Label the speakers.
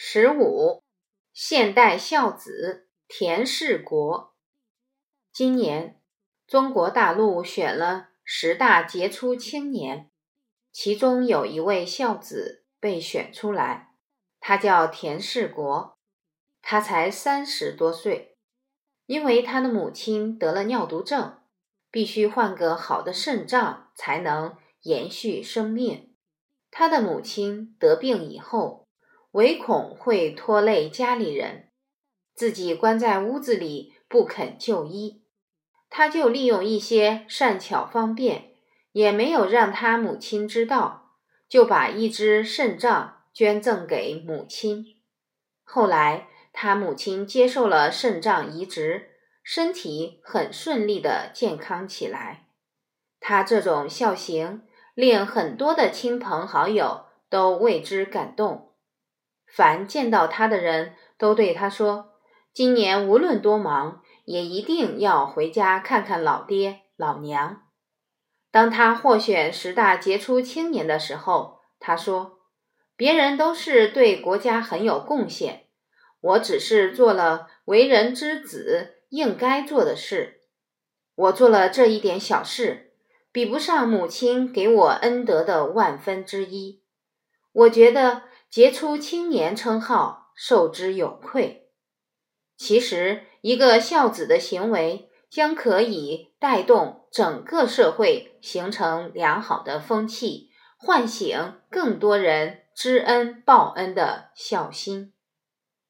Speaker 1: 十五，现代孝子田世国。今年中国大陆选了十大杰出青年，其中有一位孝子被选出来，他叫田世国，他才三十多岁，因为他的母亲得了尿毒症，必须换个好的肾脏才能延续生命。他的母亲得病以后。唯恐会拖累家里人，自己关在屋子里不肯就医，他就利用一些善巧方便，也没有让他母亲知道，就把一只肾脏捐赠给母亲。后来他母亲接受了肾脏移植，身体很顺利的健康起来。他这种孝行，令很多的亲朋好友都为之感动。凡见到他的人都对他说：“今年无论多忙，也一定要回家看看老爹老娘。”当他获选十大杰出青年的时候，他说：“别人都是对国家很有贡献，我只是做了为人之子应该做的事。我做了这一点小事，比不上母亲给我恩德的万分之一。我觉得。”杰出青年称号受之有愧。其实，一个孝子的行为将可以带动整个社会形成良好的风气，唤醒更多人知恩报恩的孝心。